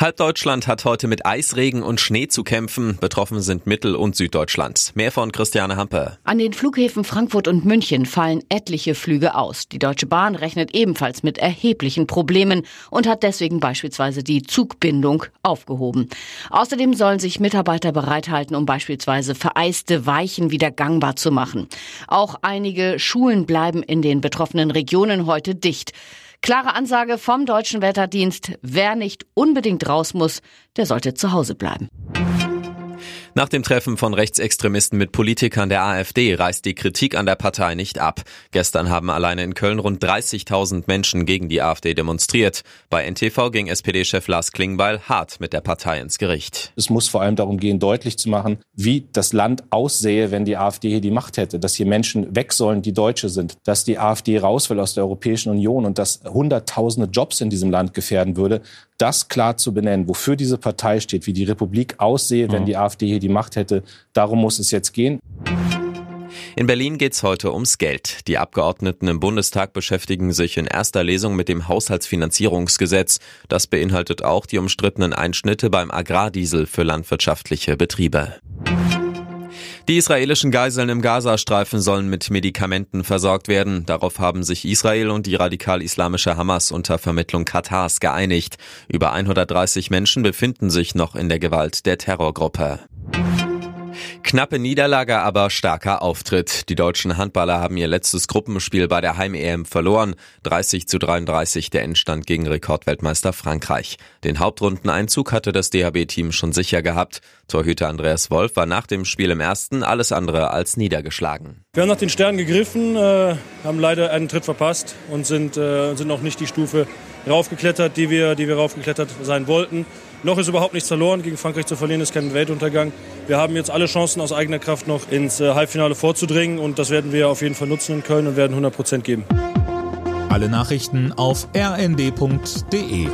Halb Deutschland hat heute mit Eisregen und Schnee zu kämpfen. Betroffen sind Mittel- und Süddeutschland. Mehr von Christiane Hampe. An den Flughäfen Frankfurt und München fallen etliche Flüge aus. Die Deutsche Bahn rechnet ebenfalls mit erheblichen Problemen und hat deswegen beispielsweise die Zugbindung aufgehoben. Außerdem sollen sich Mitarbeiter bereithalten, um beispielsweise vereiste Weichen wieder gangbar zu machen. Auch einige Schulen bleiben in den betroffenen Regionen heute dicht. Klare Ansage vom Deutschen Wetterdienst, wer nicht unbedingt raus muss, der sollte zu Hause bleiben. Nach dem Treffen von Rechtsextremisten mit Politikern der AfD reißt die Kritik an der Partei nicht ab. Gestern haben alleine in Köln rund 30.000 Menschen gegen die AfD demonstriert. Bei NTV ging SPD-Chef Lars Klingbeil hart mit der Partei ins Gericht. Es muss vor allem darum gehen, deutlich zu machen, wie das Land aussähe, wenn die AfD hier die Macht hätte, dass hier Menschen weg sollen, die Deutsche sind, dass die AfD raus will aus der Europäischen Union und dass Hunderttausende Jobs in diesem Land gefährden würde. Das klar zu benennen, wofür diese Partei steht, wie die Republik aussehe, wenn die AfD hier die Macht hätte. Darum muss es jetzt gehen. In Berlin geht's heute ums Geld. Die Abgeordneten im Bundestag beschäftigen sich in erster Lesung mit dem Haushaltsfinanzierungsgesetz. Das beinhaltet auch die umstrittenen Einschnitte beim Agrardiesel für landwirtschaftliche Betriebe. Die israelischen Geiseln im Gazastreifen sollen mit Medikamenten versorgt werden. Darauf haben sich Israel und die radikal-islamische Hamas unter Vermittlung Katars geeinigt. Über 130 Menschen befinden sich noch in der Gewalt der Terrorgruppe. Knappe Niederlage, aber starker Auftritt. Die deutschen Handballer haben ihr letztes Gruppenspiel bei der Heim-EM verloren. 30 zu 33 der Endstand gegen Rekordweltmeister Frankreich. Den Hauptrundeneinzug hatte das DHB-Team schon sicher gehabt. Torhüter Andreas Wolf war nach dem Spiel im ersten alles andere als niedergeschlagen. Wir haben nach den Sternen gegriffen, äh, haben leider einen Tritt verpasst und sind, äh, sind noch nicht die Stufe raufgeklettert, die wir, die wir raufgeklettert sein wollten. Noch ist überhaupt nichts verloren. Gegen Frankreich zu verlieren ist kein Weltuntergang. Wir haben jetzt alle Chancen aus eigener Kraft noch ins äh, Halbfinale vorzudringen und das werden wir auf jeden Fall nutzen in Köln und werden 100 Prozent geben. Alle Nachrichten auf rnd.de